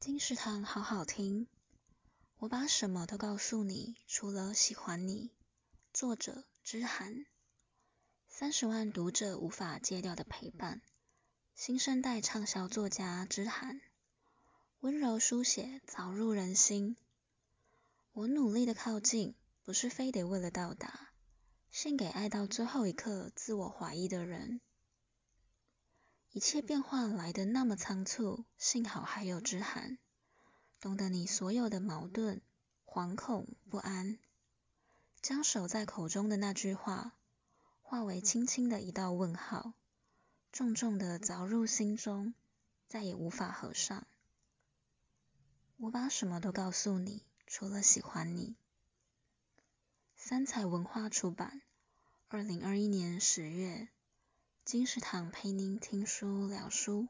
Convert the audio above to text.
金石堂好好听，我把什么都告诉你，除了喜欢你。作者：之涵，三十万读者无法戒掉的陪伴，新生代畅销作家之涵，温柔书写凿入人心。我努力的靠近，不是非得为了到达，献给爱到最后一刻自我怀疑的人。一切变化来得那么仓促，幸好还有之涵，懂得你所有的矛盾、惶恐、不安，将守在口中的那句话，化为轻轻的一道问号，重重的凿入心中，再也无法合上。我把什么都告诉你，除了喜欢你。三彩文化出版，二零二一年十月。金石堂陪您听书聊书。